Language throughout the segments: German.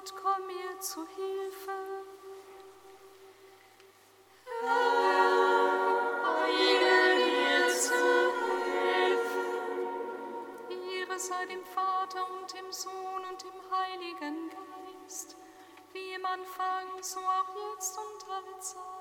Gott, komm mir zu Hilfe. sei dem Vater und dem Sohn und dem Heiligen Geist, wie im Anfang, so auch jetzt und alle Zeit.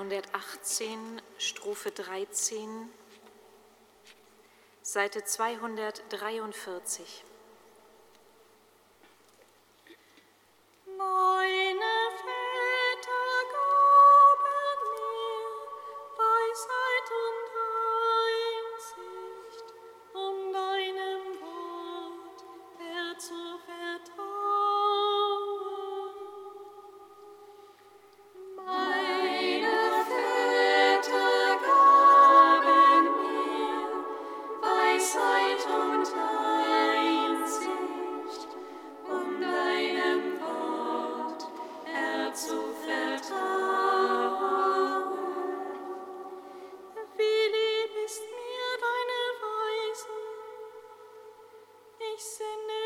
118, Strophe 13, Seite 243. Meine Welt. sin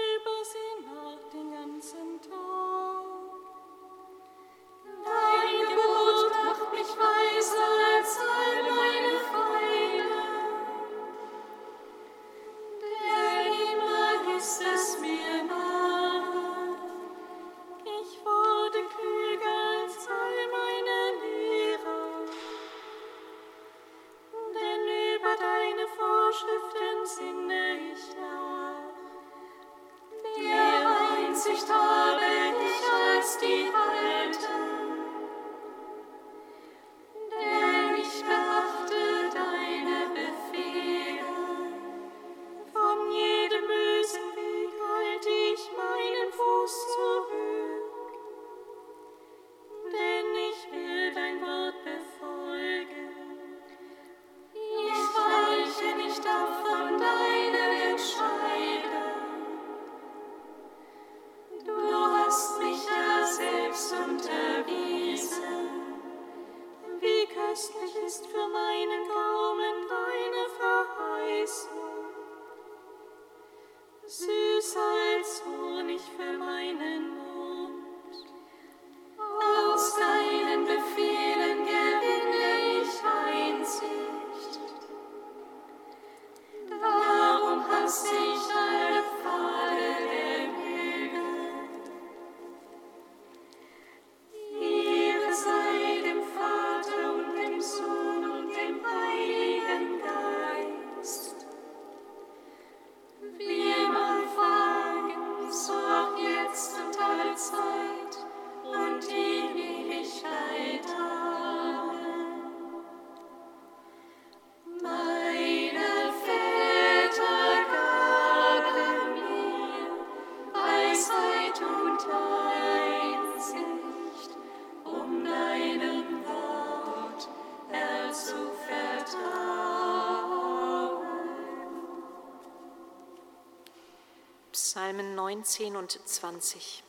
19 und 20.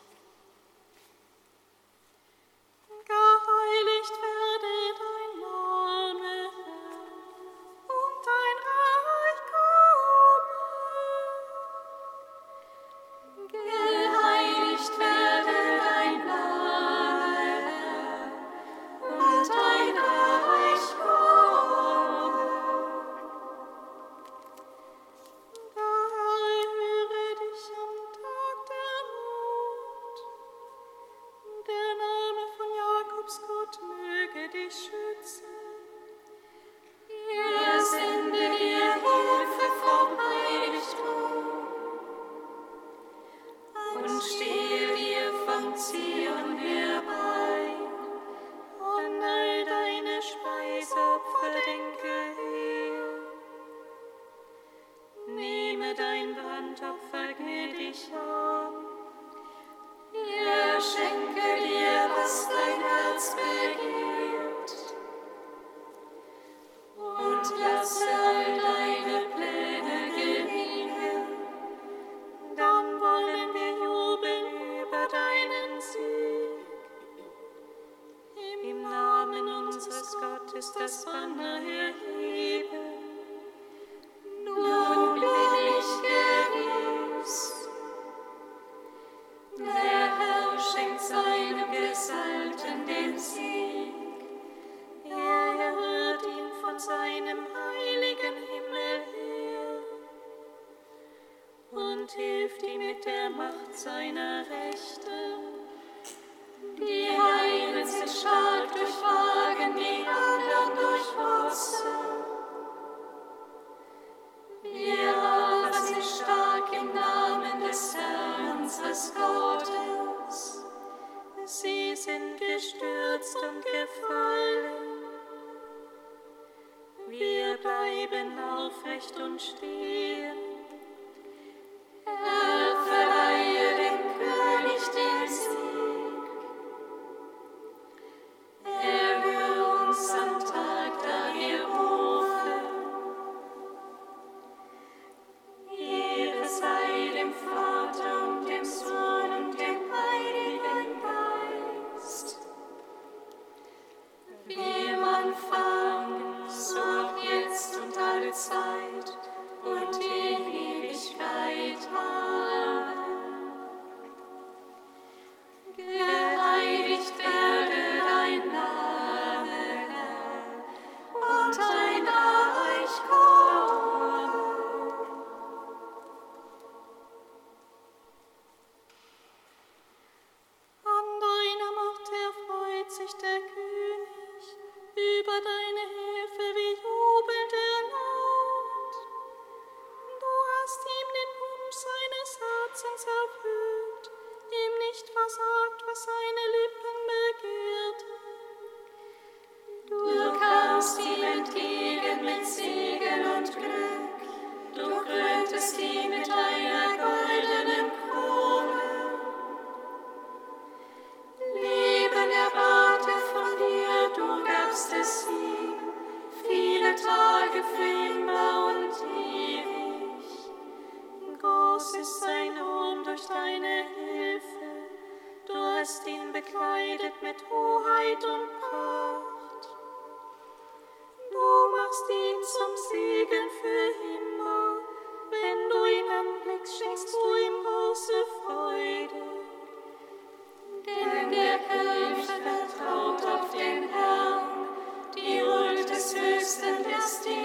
Gottes. Sie sind gestürzt und gefallen. Wir bleiben aufrecht und stehen. deiner euch kommt. durch deine Hilfe. Du hast ihn bekleidet mit Hoheit und Pracht. Du machst ihn zum Segen für immer. Wenn du ihn anblickst, schenkst du ihm große Freude. Denn der König vertraut auf den Herrn. Die Huld des Höchsten ist die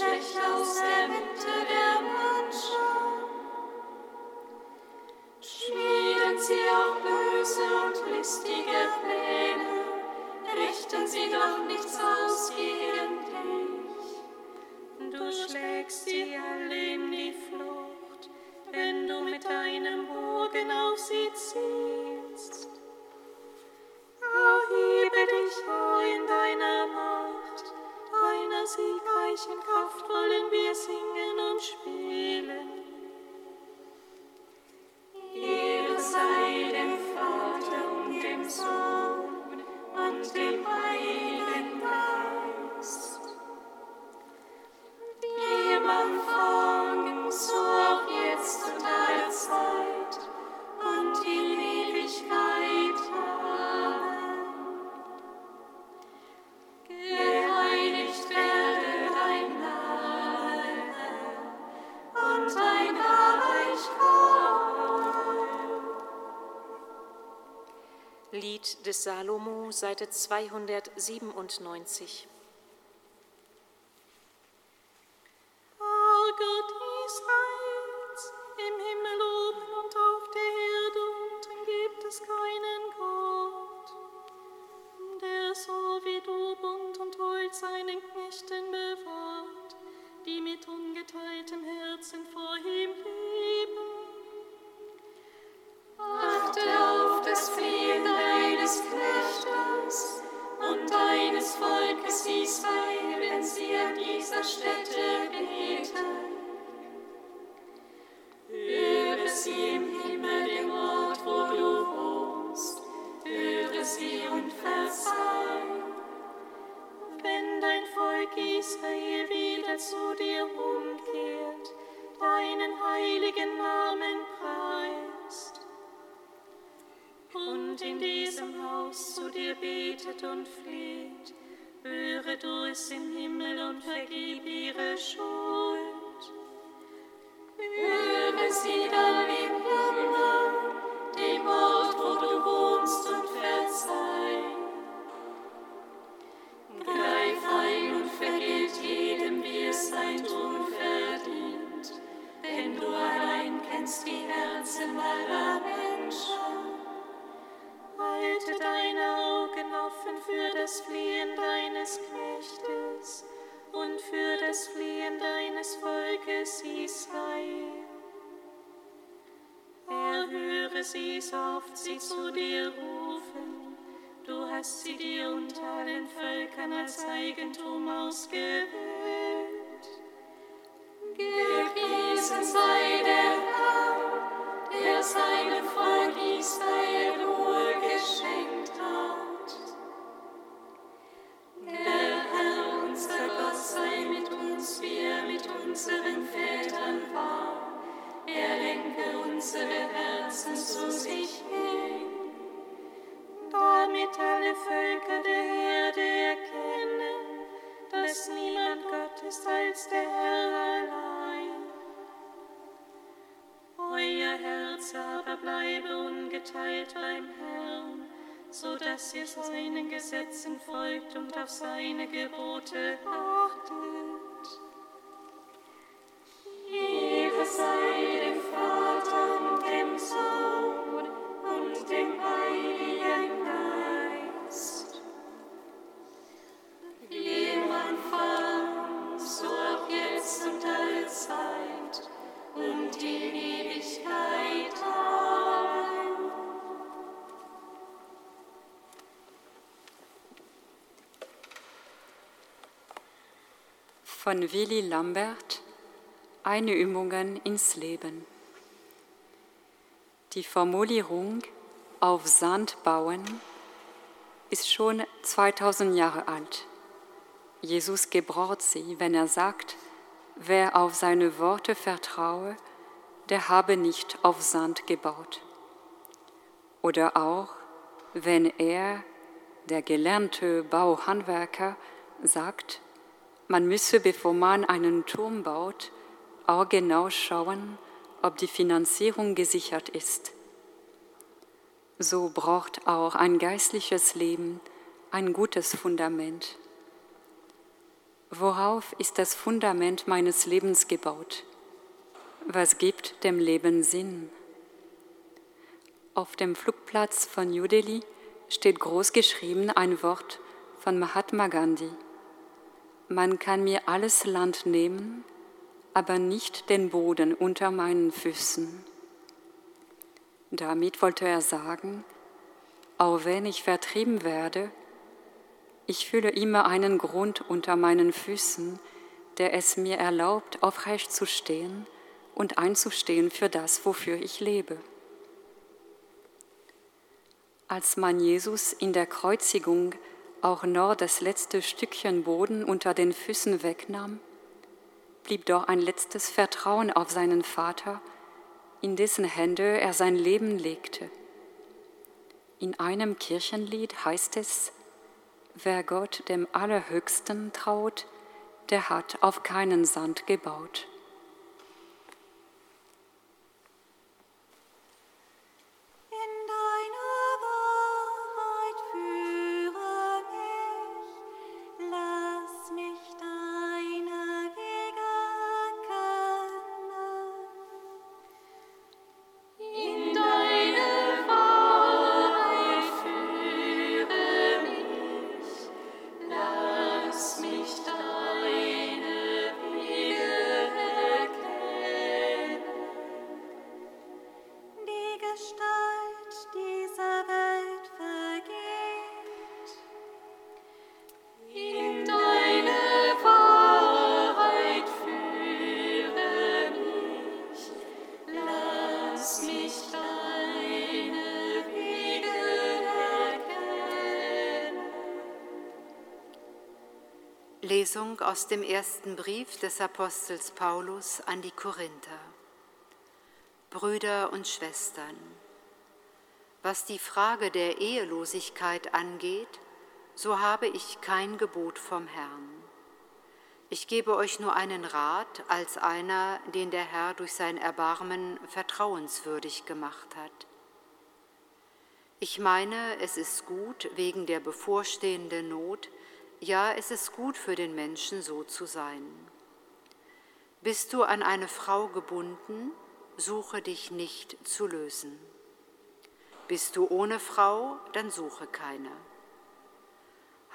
Aus der Mitte der Mannschaft. Schmieden sie auch böse und listige Pläne, richten sie doch nichts zielst. Erhebe dich, Herr, in deiner Macht deiner siegreichen Kraft wollen wir singen und spielen. Ehre sei dem Vater und dem Sohn und dem Heiligen Salomo, Seite 297. Erhöre sie, oft sie zu dir rufen. Du hast sie dir unter allen Völkern als Eigentum ausgewählt. So dass ihr seinen Gesetzen folgt und auf seine Gebote achtet. Von Willi Lambert Einübungen ins Leben. Die Formulierung auf Sand bauen ist schon 2000 Jahre alt. Jesus gebraucht sie, wenn er sagt, wer auf seine Worte vertraue, der habe nicht auf Sand gebaut. Oder auch, wenn er, der gelernte Bauhandwerker, sagt, man müsse, bevor man einen Turm baut, auch genau schauen, ob die Finanzierung gesichert ist. So braucht auch ein geistliches Leben ein gutes Fundament. Worauf ist das Fundament meines Lebens gebaut? Was gibt dem Leben Sinn? Auf dem Flugplatz von New Delhi steht groß geschrieben ein Wort von Mahatma Gandhi. Man kann mir alles Land nehmen, aber nicht den Boden unter meinen Füßen. Damit wollte er sagen, auch wenn ich vertrieben werde, ich fühle immer einen Grund unter meinen Füßen, der es mir erlaubt, aufrecht zu stehen und einzustehen für das, wofür ich lebe. Als man Jesus in der Kreuzigung auch nur das letzte Stückchen Boden unter den Füßen wegnahm, blieb doch ein letztes Vertrauen auf seinen Vater, in dessen Hände er sein Leben legte. In einem Kirchenlied heißt es, wer Gott dem Allerhöchsten traut, der hat auf keinen Sand gebaut. Lesung aus dem ersten Brief des Apostels Paulus an die Korinther. Brüder und Schwestern, was die Frage der Ehelosigkeit angeht, so habe ich kein Gebot vom Herrn. Ich gebe euch nur einen Rat als einer, den der Herr durch sein Erbarmen vertrauenswürdig gemacht hat. Ich meine, es ist gut, wegen der bevorstehenden Not, ja, es ist gut für den Menschen, so zu sein. Bist du an eine Frau gebunden, suche dich nicht zu lösen. Bist du ohne Frau, dann suche keine.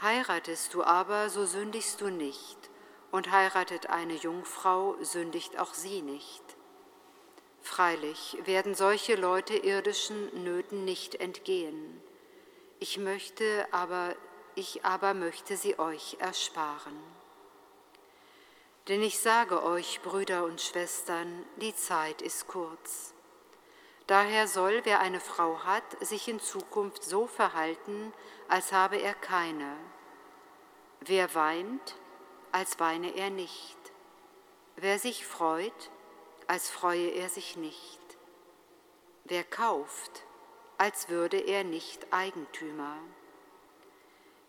Heiratest du aber, so sündigst du nicht, und heiratet eine Jungfrau, sündigt auch sie nicht. Freilich werden solche Leute irdischen Nöten nicht entgehen. Ich möchte aber ich aber möchte sie euch ersparen. Denn ich sage euch, Brüder und Schwestern, die Zeit ist kurz. Daher soll, wer eine Frau hat, sich in Zukunft so verhalten, als habe er keine. Wer weint, als weine er nicht. Wer sich freut, als freue er sich nicht. Wer kauft, als würde er nicht Eigentümer.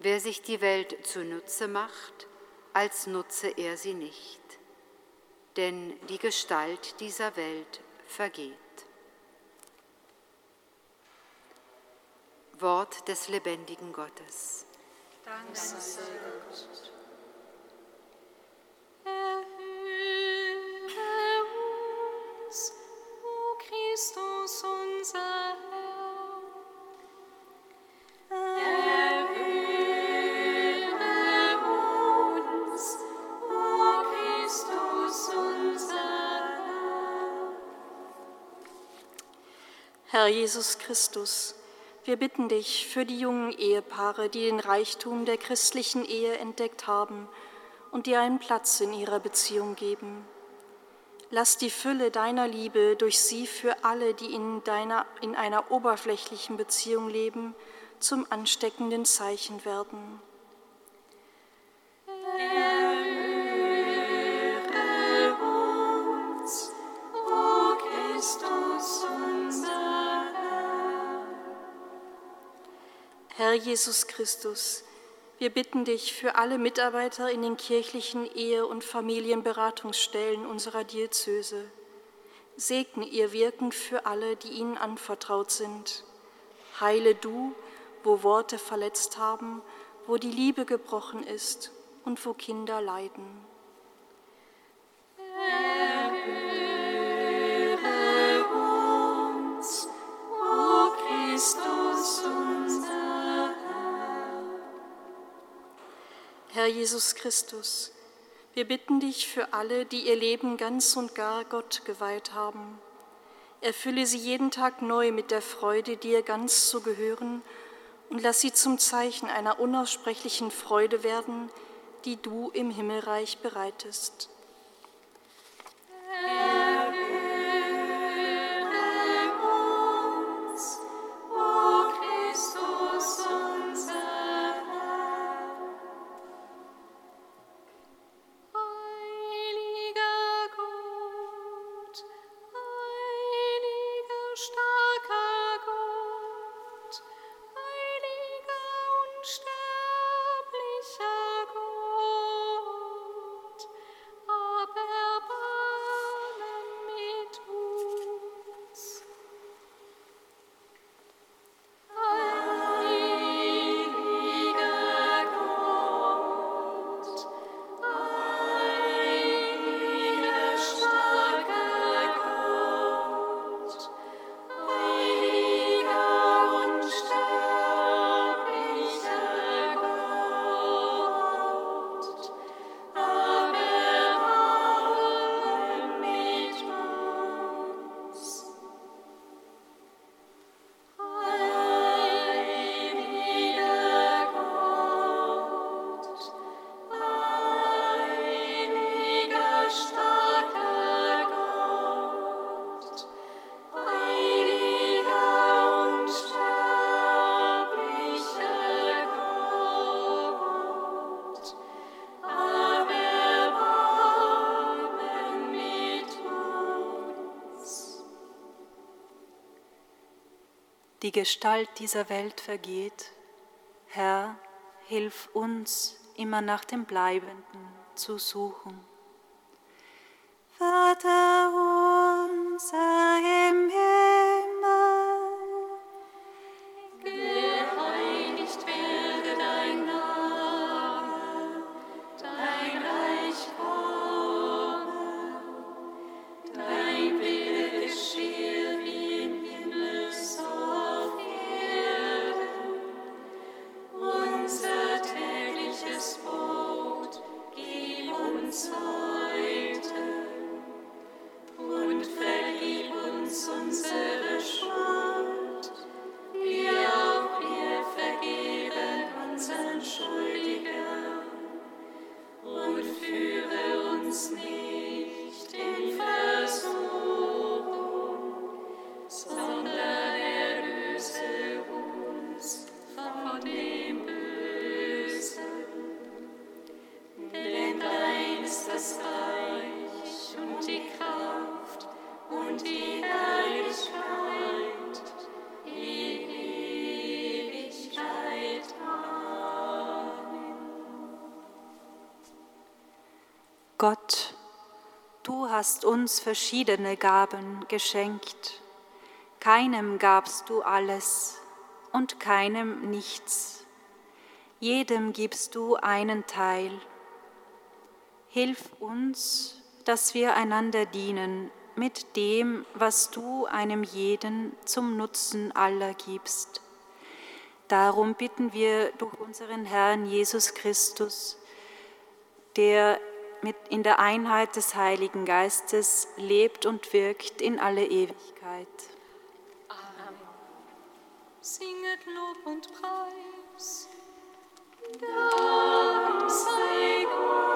Wer sich die Welt zunutze macht, als nutze er sie nicht, denn die Gestalt dieser Welt vergeht. Wort des lebendigen Gottes. Dank sei Gott. Herr Jesus Christus, wir bitten dich für die jungen Ehepaare, die den Reichtum der christlichen Ehe entdeckt haben und dir einen Platz in ihrer Beziehung geben. Lass die Fülle deiner Liebe durch sie für alle, die in, deiner, in einer oberflächlichen Beziehung leben, zum ansteckenden Zeichen werden. Herr Jesus Christus, wir bitten dich für alle Mitarbeiter in den kirchlichen Ehe- und Familienberatungsstellen unserer Diözese. Segne ihr Wirken für alle, die ihnen anvertraut sind. Heile du, wo Worte verletzt haben, wo die Liebe gebrochen ist und wo Kinder leiden. Erhöre uns, o Christus, Herr Jesus Christus, Wir bitten dich für alle, die ihr Leben ganz und gar Gott geweiht haben. Erfülle sie jeden Tag neu mit der Freude, dir ganz zu gehören, und lass sie zum Zeichen einer unaussprechlichen Freude werden, die du im Himmelreich bereitest. Die Gestalt dieser Welt vergeht. Herr, hilf uns, immer nach dem Bleibenden zu suchen. Hast uns verschiedene Gaben geschenkt. Keinem gabst du alles und keinem nichts. Jedem gibst du einen Teil. Hilf uns, dass wir einander dienen mit dem, was du einem jeden zum Nutzen aller gibst. Darum bitten wir durch unseren Herrn Jesus Christus, der mit in der Einheit des Heiligen Geistes lebt und wirkt in alle Ewigkeit. Singet Lob und Preis. Dank sei Gott,